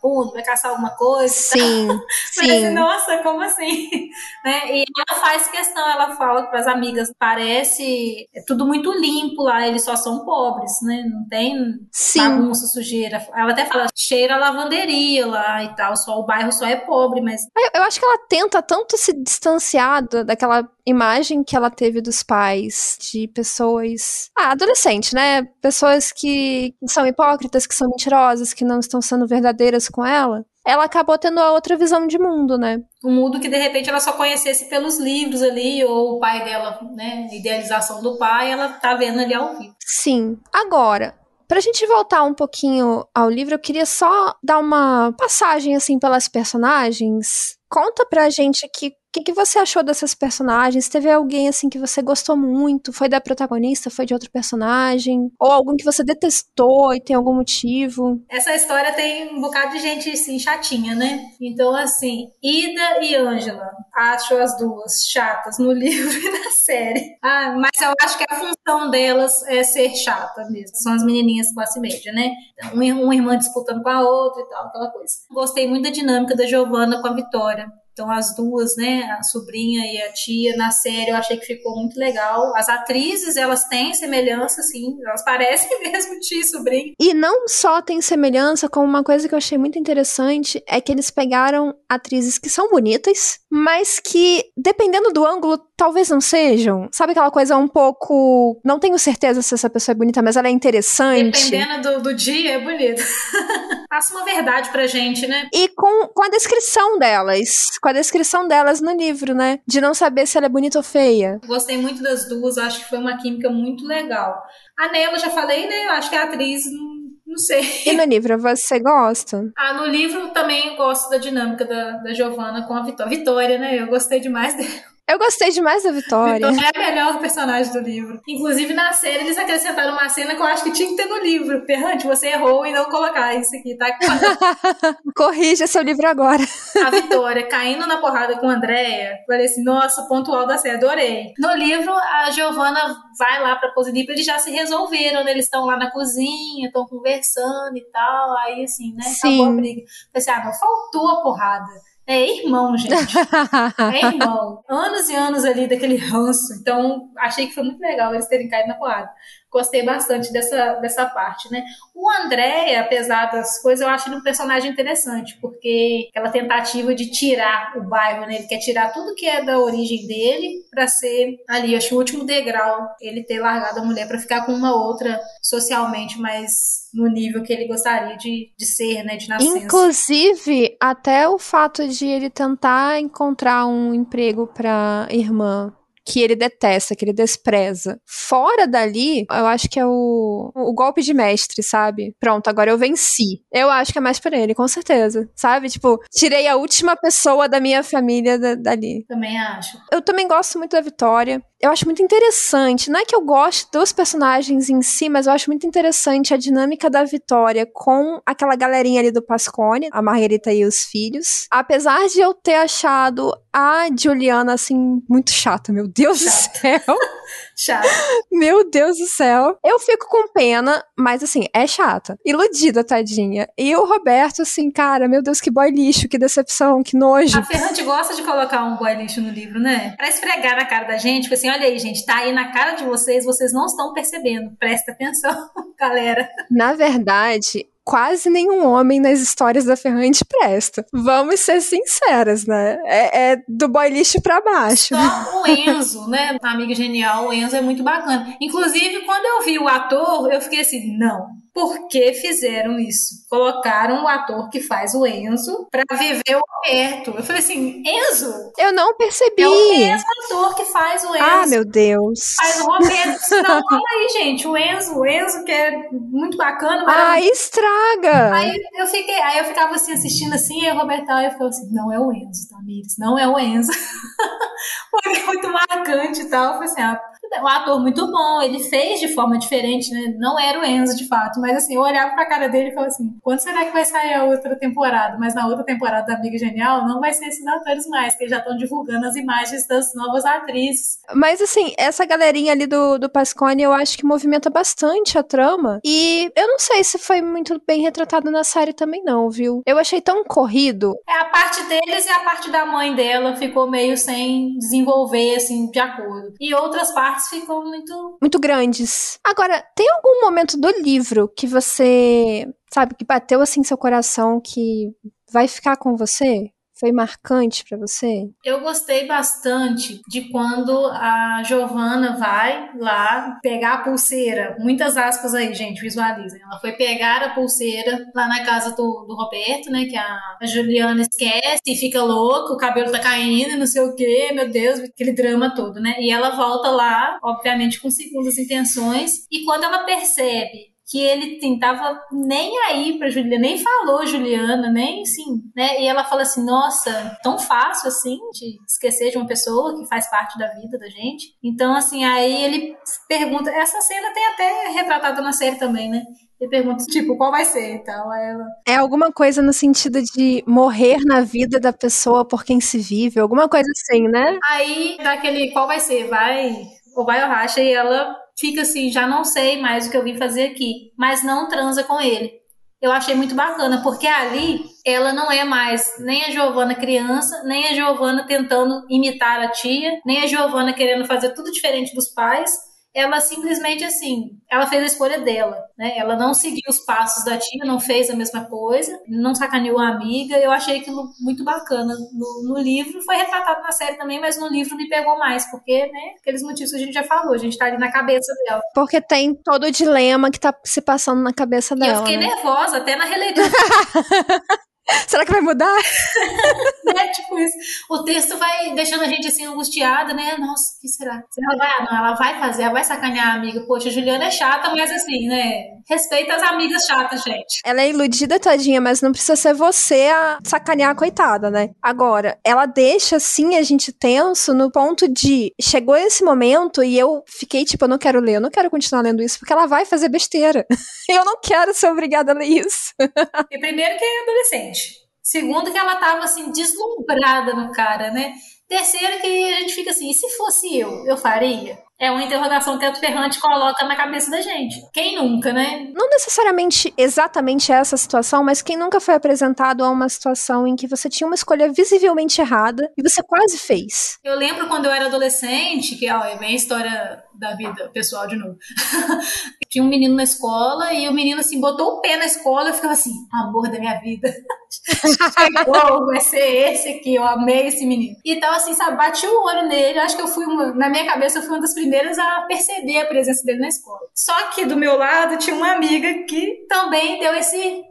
vagabundo, vai caçar alguma coisa. Sim, sim. nossa, como assim? né? E ela faz questão, ela fala para as amigas, parece é tudo muito limpo lá, eles só são pobres, né? Não tem sim. bagunça, sujeira. Ela até fala, cheira a lavanderia lá e tal, só o bairro só é pobre, mas... Eu, eu acho que ela tenta tanto se distanciar daquela imagem que ela teve dos pais, de pessoas. Ah, adolescente, né? Pessoas que são hipócritas, que são mentirosas, que não estão sendo verdadeiras com ela. Ela acabou tendo a outra visão de mundo, né? Um mundo que de repente ela só conhecesse pelos livros ali, ou o pai dela, né? Idealização do pai, ela tá vendo ali ao vivo. Sim. Agora, Pra gente voltar um pouquinho ao livro, eu queria só dar uma passagem assim pelas personagens. Conta pra gente aqui que, que, você achou dessas personagens? Teve alguém assim que você gostou muito? Foi da protagonista? Foi de outro personagem? Ou algum que você detestou e tem algum motivo? Essa história tem um bocado de gente assim, chatinha, né? Então, assim, Ida e Ângela, acho as duas chatas no livro e na série. Ah, mas eu acho que a função delas é ser chata mesmo. São as menininhas classe média, né? Então, uma irmã disputando com a outra e tal, aquela coisa. Gostei muito da dinâmica da Giovanna com a Vitória. Então, as duas, né, a sobrinha e a tia, na série, eu achei que ficou muito legal. As atrizes, elas têm semelhança, sim, elas parecem mesmo tia e sobrinha. E não só tem semelhança, como uma coisa que eu achei muito interessante é que eles pegaram atrizes que são bonitas, mas que, dependendo do ângulo, talvez não sejam. Sabe aquela coisa um pouco. Não tenho certeza se essa pessoa é bonita, mas ela é interessante. Dependendo do, do dia, é bonita. Passa uma verdade pra gente, né? E com, com a descrição delas. Com a descrição delas no livro, né? De não saber se ela é bonita ou feia. Gostei muito das duas, acho que foi uma química muito legal. A Nela, já falei, né? Eu acho que a atriz não sei. E no livro você gosta? Ah, no livro também gosto da dinâmica da, da Giovanna com a Vitória. Vitória, né? Eu gostei demais dela. Eu gostei demais da Vitória. Vitória é a melhor personagem do livro. Inclusive, na série, eles acrescentaram uma cena que eu acho que tinha que ter no livro. Ferrante, você errou em não colocar isso aqui, tá? Corrija seu livro agora. a Vitória caindo na porrada com a Andréia. Falei assim, nossa, pontual da série, adorei. No livro, a Giovanna vai lá pra Positivo, eles já se resolveram, né? Eles estão lá na cozinha, estão conversando e tal. Aí, assim, né? Sim. Acabou a briga. Falei assim, ah, não faltou a porrada. É irmão, gente. é irmão. Anos e anos ali daquele ranço. Então, achei que foi muito legal eles terem caído na porrada gostei bastante dessa, dessa parte, né? O André, apesar das coisas, eu acho ele um personagem interessante, porque aquela tentativa de tirar o bairro, né? Ele quer tirar tudo que é da origem dele para ser ali, acho o último degrau, ele ter largado a mulher para ficar com uma outra socialmente mais no nível que ele gostaria de, de ser, né, de nascença. Inclusive, até o fato de ele tentar encontrar um emprego para irmã que ele detesta, que ele despreza. Fora dali, eu acho que é o, o golpe de mestre, sabe? Pronto, agora eu venci. Eu acho que é mais por ele, com certeza. Sabe? Tipo, tirei a última pessoa da minha família da, dali. Também acho. Eu também gosto muito da Vitória eu acho muito interessante. Não é que eu goste dos personagens em si, mas eu acho muito interessante a dinâmica da Vitória com aquela galerinha ali do Pascone, a Margarita e os filhos. Apesar de eu ter achado a Juliana, assim, muito chata, meu Deus chata. do céu. chata. Meu Deus do céu. Eu fico com pena, mas assim, é chata. Iludida, tadinha. E o Roberto, assim, cara, meu Deus, que boy lixo, que decepção, que nojo. A Ferrante gosta de colocar um boy lixo no livro, né? Pra esfregar na cara da gente, tipo assim, olha aí, gente, tá aí na cara de vocês, vocês não estão percebendo. Presta atenção, galera. Na verdade, quase nenhum homem nas histórias da Ferrante presta. Vamos ser sinceras, né? É, é do boy lixo pra baixo. Só o Enzo, né? Amiga genial, o Enzo é muito bacana. Inclusive, quando eu vi o ator, eu fiquei assim, não, por que fizeram isso? Colocaram o ator que faz o Enzo pra viver o Roberto. Eu falei assim, Enzo? Eu não percebi. É o mesmo ator que faz o Enzo. Ah, meu Deus. Faz o Roberto. Não, calma aí, gente. O Enzo, o Enzo que é muito bacana. Ah, estraga! Aí eu, fiquei, aí eu ficava assim, assistindo assim, e o Roberto eu ficava assim, não é o Enzo, Tamires, não é o Enzo. Porque é muito marcante e tal. Eu falei assim, ah, um ator muito bom, ele fez de forma diferente, né? Não era o Enzo de fato, mas assim, eu olhava pra cara dele e falava assim: quando será que vai sair a outra temporada? Mas na outra temporada da Amiga Genial não vai ser esses atores mais, que eles já estão divulgando as imagens das novas atrizes. Mas assim, essa galerinha ali do, do Pascone eu acho que movimenta bastante a trama. E eu não sei se foi muito bem retratado na série também, não, viu? Eu achei tão corrido. É a parte deles e a parte da mãe dela ficou meio sem desenvolver, assim, de acordo. E outras partes ficam muito. Muito grandes. Agora, tem algum momento do livro que você, sabe, que bateu assim seu coração que vai ficar com você? Foi marcante para você? Eu gostei bastante de quando a Giovana vai lá pegar a pulseira. Muitas aspas aí, gente, visualizem. Ela foi pegar a pulseira lá na casa do, do Roberto, né? Que a, a Juliana esquece e fica louca, o cabelo tá caindo, não sei o quê, meu Deus, aquele drama todo, né? E ela volta lá, obviamente com segundas intenções, e quando ela percebe que ele tentava nem aí pra Juliana, nem falou Juliana, nem assim, né? E ela fala assim: nossa, tão fácil assim de esquecer de uma pessoa que faz parte da vida da gente. Então, assim, aí ele pergunta: essa cena tem até retratado na série também, né? Ele pergunta, tipo, qual vai ser e tal. Aí ela... É alguma coisa no sentido de morrer na vida da pessoa por quem se vive, alguma coisa assim, né? Aí, daquele qual vai ser, vai ou vai ou racha, e ela fica assim, já não sei mais o que eu vim fazer aqui, mas não transa com ele. Eu achei muito bacana, porque ali ela não é mais nem a Giovana criança, nem a Giovana tentando imitar a tia, nem a Giovana querendo fazer tudo diferente dos pais, ela simplesmente assim, ela fez a escolha dela, né? Ela não seguiu os passos da tia, não fez a mesma coisa, não sacaneou a amiga. Eu achei aquilo muito bacana no, no livro, foi retratado na série também, mas no livro me pegou mais, porque, né, aqueles motivos que a gente já falou, a gente tá ali na cabeça dela. Porque tem todo o dilema que tá se passando na cabeça dela. E eu fiquei né? nervosa até na releitura. Será que vai mudar? é tipo isso. O texto vai deixando a gente assim angustiada, né? Nossa, o que será? Ela vai, não, ela vai fazer, ela vai sacanear a amiga. Poxa, a Juliana é chata, mas assim, né? Respeita as amigas chatas, gente. Ela é iludida, tadinha, mas não precisa ser você a sacanear a coitada, né? Agora, ela deixa assim a gente tenso no ponto de chegou esse momento e eu fiquei tipo, eu não quero ler, eu não quero continuar lendo isso, porque ela vai fazer besteira. eu não quero ser obrigada a ler isso. e primeiro que é adolescente. Segundo, que ela tava assim, deslumbrada no cara, né? Terceiro, que a gente fica assim, e se fosse eu, eu faria? É uma interrogação que a Ferrante coloca na cabeça da gente. Quem nunca, né? Não necessariamente exatamente essa situação, mas quem nunca foi apresentado a uma situação em que você tinha uma escolha visivelmente errada e você quase fez. Eu lembro quando eu era adolescente, que ó, é bem a história da vida pessoal de novo. tinha um menino na escola e o menino assim botou o pé na escola e ficava assim, amor da minha vida. Chegou, vai ser esse aqui, eu amei esse menino. Então, assim, sabe, bati o olho nele, acho que eu fui uma, na minha cabeça, eu fui uma das primeiras a perceber a presença dele na escola. Só que do meu lado tinha uma amiga que também deu esse.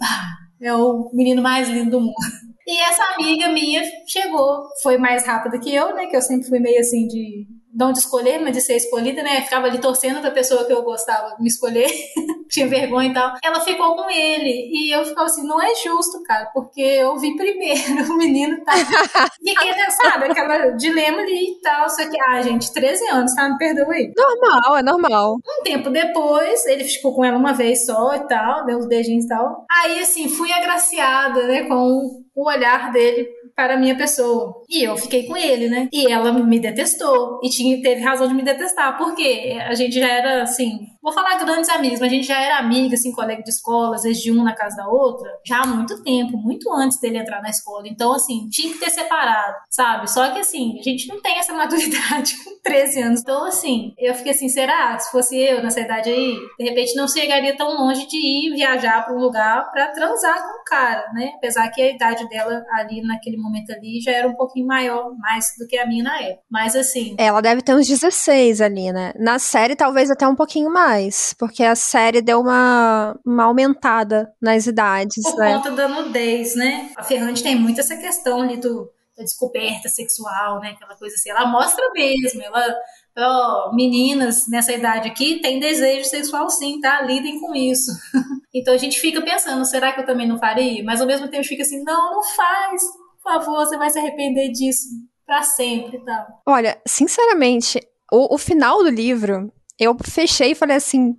é o menino mais lindo do mundo. E essa amiga minha chegou, foi mais rápida que eu, né? Que eu sempre fui meio assim de não de escolher, mas de ser escolhida, né? Ficava ali torcendo pra pessoa que eu gostava me escolher. Tinha vergonha e tal. Ela ficou com ele. E eu ficava assim, não é justo, cara, porque eu vi primeiro, o menino tá. E aquele, sabe, aquela dilema ali e tal. Só que, ah, gente, 13 anos, tá? Me perdoa aí. Normal, é normal. Um tempo depois, ele ficou com ela uma vez só e tal, deu uns beijinhos e tal. Aí, assim, fui agraciada, né, com o olhar dele para a minha pessoa. E eu fiquei com ele, né? E ela me detestou. E tinha, teve razão de me detestar, porque a gente já era, assim, vou falar grandes amigos, mas a gente já era amiga, assim, colega de escola, às vezes de um na casa da outra, já há muito tempo, muito antes dele entrar na escola. Então, assim, tinha que ter separado, sabe? Só que, assim, a gente não tem essa maturidade com 13 anos. Então, assim, eu fiquei assim, será? Se fosse eu nessa idade aí, de repente não chegaria tão longe de ir viajar para um lugar para transar com o cara, né? Apesar que a idade dela ali, naquele momento ali, já era um pouquinho maior, mais do que a minha na época. Mas, assim... Ela deve ter uns 16 ali, né? Na série, talvez até um pouquinho mais mais, porque a série deu uma, uma aumentada nas idades. Por né? conta da nudez, né? A Ferrante tem muito essa questão ali do, da descoberta sexual, né? Aquela coisa assim. Ela mostra mesmo, ela. Oh, meninas nessa idade aqui têm desejo sexual sim, tá? Lidem com isso. então a gente fica pensando, será que eu também não faria? Mas ao mesmo tempo fica assim, não, não faz. Por favor, você vai se arrepender disso para sempre, tá? Olha, sinceramente, o, o final do livro eu fechei e falei assim: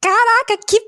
caraca, que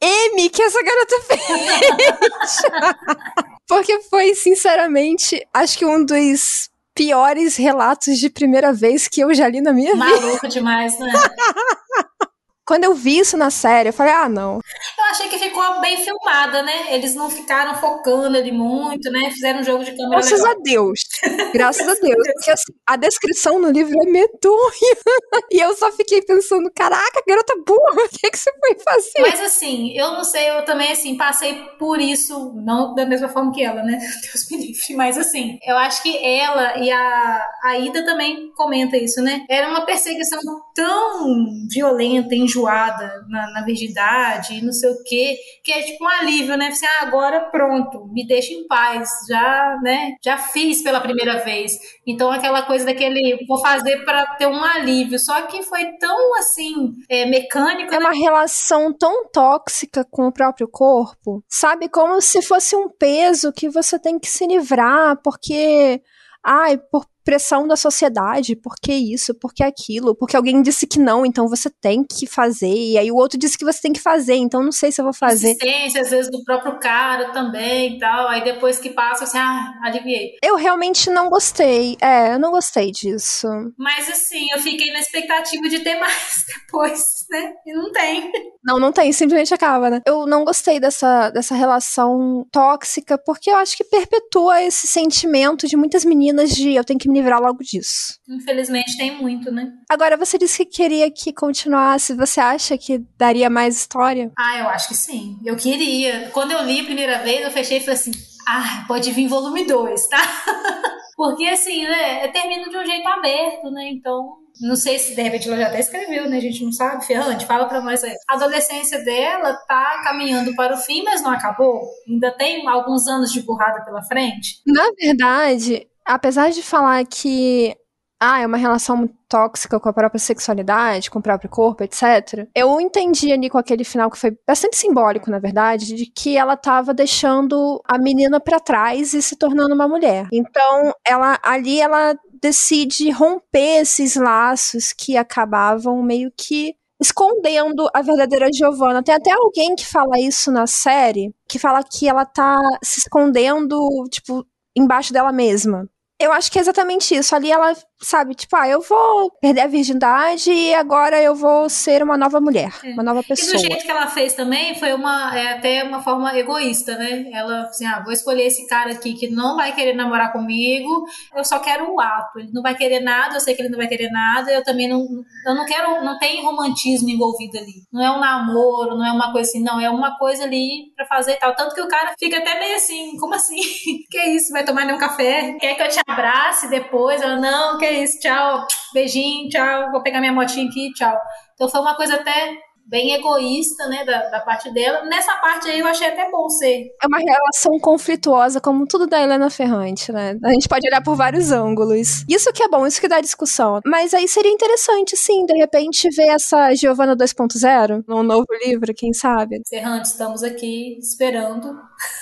M que essa garota fez! Porque foi, sinceramente, acho que um dos piores relatos de primeira vez que eu já li na minha Maluco vida. Maluco demais, né? Quando eu vi isso na série, eu falei, ah, não. Eu achei que ficou bem filmada, né? Eles não ficaram focando ali muito, né? Fizeram um jogo de câmera Graças legal. a Deus. Graças a Deus. Porque assim, a descrição no livro é medonha. E eu só fiquei pensando, caraca, garota burra, o que, é que você foi fazer? Mas assim, eu não sei, eu também, assim, passei por isso, não da mesma forma que ela, né? Deus me livre. Mas assim, eu acho que ela e a, a Ida também comenta isso, né? Era uma perseguição tão violenta, enjoada na, na virgindade e não sei o quê, que é tipo um alívio, né? Assim, ah, agora pronto, me deixa em paz, já, né? Já fiz pela primeira vez. Então aquela coisa daquele, vou fazer para ter um alívio. Só que foi tão assim, é, mecânico. É né? uma relação tão tóxica com o próprio corpo, sabe? Como se fosse um peso que você tem que se livrar, porque. Ai, por pressão da sociedade, por que isso, por que aquilo, porque alguém disse que não, então você tem que fazer, e aí o outro disse que você tem que fazer, então não sei se eu vou fazer. Insistência, às vezes, do próprio cara também e tal, aí depois que passa, assim, ah, aliviei. Eu realmente não gostei, é, eu não gostei disso. Mas assim, eu fiquei na expectativa de ter mais depois, né, e não tem. Não, não tem, simplesmente acaba, né? Eu não gostei dessa, dessa relação tóxica, porque eu acho que perpetua esse sentimento de muitas meninas de eu tenho que livrar logo disso. Infelizmente tem muito, né? Agora, você disse que queria que continuasse. Você acha que daria mais história? Ah, eu acho que sim. Eu queria. Quando eu li a primeira vez, eu fechei e falei assim: ah, pode vir volume 2, tá? Porque assim, né? Termina de um jeito aberto, né? Então. Não sei se de repente ela já até escreveu, né? A gente não sabe. Ferrante, fala pra nós aí. A adolescência dela tá caminhando para o fim, mas não acabou. Ainda tem alguns anos de burrada pela frente. Na verdade, apesar de falar que ah, é uma relação muito tóxica com a própria sexualidade, com o próprio corpo, etc. Eu entendi ali com aquele final que foi bastante simbólico, na verdade, de que ela tava deixando a menina para trás e se tornando uma mulher. Então, ela ali ela decide romper esses laços que acabavam meio que escondendo a verdadeira Giovanna. Tem até alguém que fala isso na série, que fala que ela tá se escondendo, tipo, embaixo dela mesma. Eu acho que é exatamente isso. Ali ela sabe, tipo, ah, eu vou perder a virgindade e agora eu vou ser uma nova mulher, é. uma nova pessoa. E do jeito que ela fez também foi uma, é até uma forma egoísta, né? Ela, assim, ah, vou escolher esse cara aqui que não vai querer namorar comigo, eu só quero o ato. Ele não vai querer nada, eu sei que ele não vai querer nada, eu também não, eu não quero, não tem romantismo envolvido ali. Não é um namoro, não é uma coisa assim, não, é uma coisa ali pra fazer e tal. Tanto que o cara fica até meio assim, como assim? que isso? Vai tomar nenhum café? Quer que eu te abrace depois? Ela, não, quer isso, tchau, beijinho, tchau, vou pegar minha motinha aqui, tchau. Então foi uma coisa até bem egoísta, né, da, da parte dela. Nessa parte aí eu achei até bom ser. É uma relação conflituosa, como tudo da Helena Ferrante, né? A gente pode olhar por vários ângulos. Isso que é bom, isso que dá discussão. Mas aí seria interessante, sim, de repente ver essa Giovanna 2.0 num novo livro, quem sabe? Ferrante, estamos aqui esperando.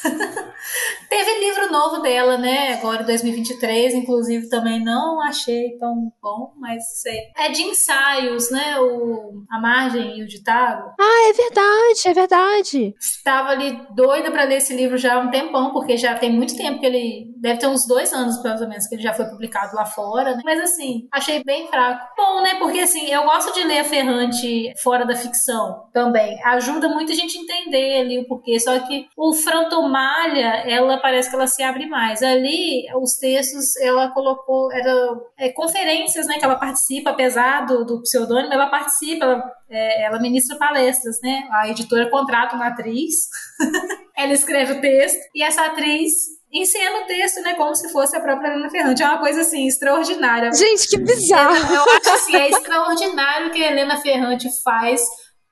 Teve livro novo dela, né? Agora em 2023, inclusive também não achei tão bom, mas sei. É de ensaios, né? O A Margem e o Ditado. Ah, é verdade, é verdade. Estava ali doida para ler esse livro já há um tempão, porque já tem muito tempo que ele deve ter uns dois anos, pelo menos, que ele já foi publicado lá fora, né? Mas assim, achei bem fraco. Bom, né? Porque assim, eu gosto de ler a Ferrante fora da ficção também. Ajuda muito a gente entender ali o porquê. Só que o Frantomalha, ela parece que ela se abre mais. Ali, os textos, ela colocou, era é, conferências, né? Que ela participa, apesar do, do pseudônimo, ela participa, ela, é, ela ministra palestras, né? A editora contrata uma atriz, ela escreve o texto, e essa atriz encena o texto, né, como se fosse a própria Helena Ferrante. É uma coisa, assim, extraordinária. Gente, que bizarro! Eu, eu acho, assim, é extraordinário o que a Helena Ferrante faz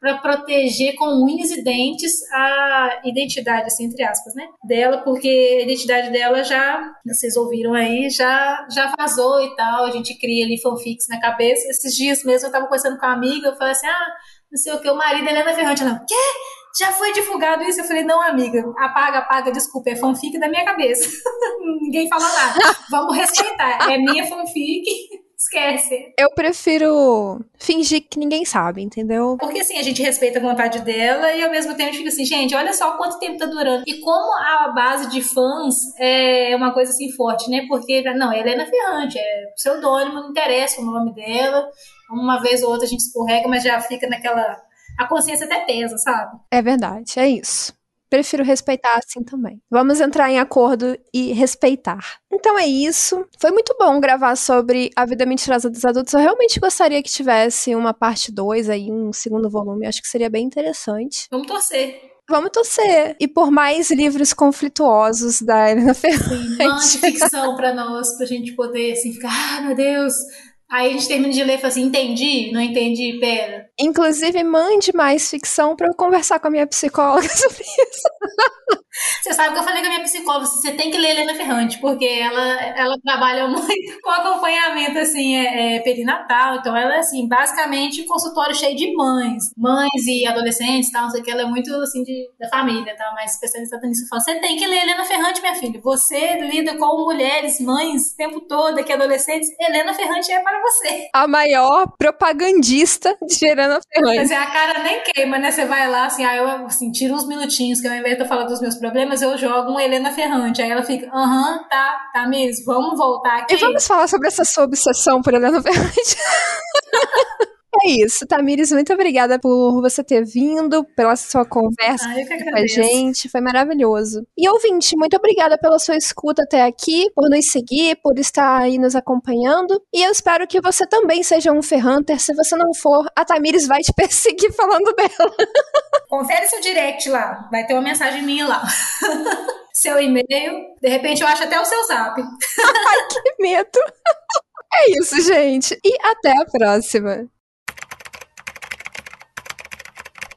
para proteger com unhas e dentes a identidade, assim, entre aspas, né, dela, porque a identidade dela já, vocês ouviram aí, já, já vazou e tal, a gente cria ali fanfics na cabeça. Esses dias mesmo eu tava conversando com uma amiga, eu falei assim, ah, não sei o que, o marido Helena Ferrante, não, quê? Já foi divulgado isso? Eu falei, não, amiga, apaga, apaga, desculpa, é fanfic da minha cabeça. Ninguém falou nada. Vamos respeitar, é minha fanfic, esquece. Eu prefiro fingir que ninguém sabe, entendeu? Porque assim, a gente respeita a vontade dela e ao mesmo tempo a gente fica assim, gente, olha só quanto tempo tá durando. E como a base de fãs é uma coisa assim forte, né? Porque, não, é Helena Ferrante, é pseudônimo, não interessa o nome dela. Uma vez ou outra a gente escorrega, mas já fica naquela a consciência até pesa, sabe? É verdade, é isso. Prefiro respeitar assim também. Vamos entrar em acordo e respeitar. Então é isso. Foi muito bom gravar sobre a vida mentirosa dos adultos. Eu realmente gostaria que tivesse uma parte 2 aí, um segundo volume. Acho que seria bem interessante. Vamos torcer. Vamos torcer. E por mais livros conflituosos da Helena Ferrante. Mande ficção pra nós, pra gente poder assim ficar, ah, meu Deus, Aí a gente termina de ler e fala assim: entendi, não entendi, pera. Inclusive, mande mais ficção para eu conversar com a minha psicóloga sobre isso. Você sabe que eu falei com a minha psicóloga, você tem que ler Helena Ferrante, porque ela, ela trabalha muito com acompanhamento, assim, é, é, perinatal, então ela é, assim, basicamente um consultório cheio de mães, mães e adolescentes, tal, não sei o que, ela é muito, assim, de, da família, tal, mas especializada nisso, fala, você tem que ler Helena Ferrante, minha filha, você lida com mulheres, mães, o tempo todo, aqui adolescentes, Helena Ferrante é para você. A maior propagandista de Helena Ferrante. Mas é, a cara nem queima, né, você vai lá, assim, aí eu, assim, tiro uns minutinhos, que ao invés de eu falar dos meus problemas, eu jogo um Helena Ferrante. Aí ela fica, aham, tá, tá mesmo, vamos voltar aqui. E vamos falar sobre essa sua obsessão por Helena Ferrante. É isso, Tamires, muito obrigada por você ter vindo, pela sua conversa ah, com a gente, foi maravilhoso. E ouvinte, muito obrigada pela sua escuta até aqui, por nos seguir, por estar aí nos acompanhando. E eu espero que você também seja um Ferrunter. Se você não for, a Tamires vai te perseguir falando dela. Confere seu direct lá, vai ter uma mensagem minha lá. seu e-mail, de repente eu acho até o seu zap. Ai, que medo! É isso, gente. E até a próxima.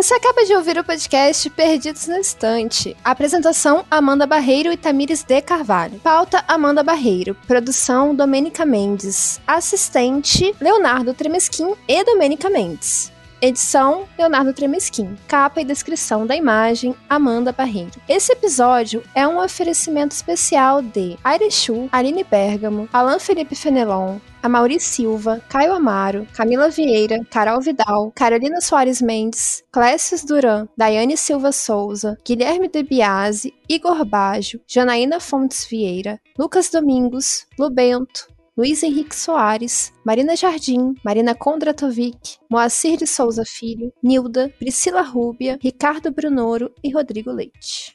Você acaba de ouvir o podcast Perdidos na Estante. Apresentação: Amanda Barreiro e Tamires de Carvalho. Pauta: Amanda Barreiro. Produção: Domênica Mendes. Assistente: Leonardo Tremesquim e Domênica Mendes. Edição: Leonardo Tremesquim. Capa e descrição da imagem: Amanda Barreiro. Esse episódio é um oferecimento especial de Airechu, Aline Bergamo, Alan Felipe Fenelon, Amauri Silva, Caio Amaro, Camila Vieira, Carol Vidal, Carolina Soares Mendes, Clécius Duran, Daiane Silva Souza, Guilherme De Biase, Igor Baggio, Janaína Fontes Vieira, Lucas Domingos, Lubento, Luiz Henrique Soares, Marina Jardim, Marina Kondratovic, Moacir de Souza Filho, Nilda, Priscila Rúbia, Ricardo Brunoro e Rodrigo Leite.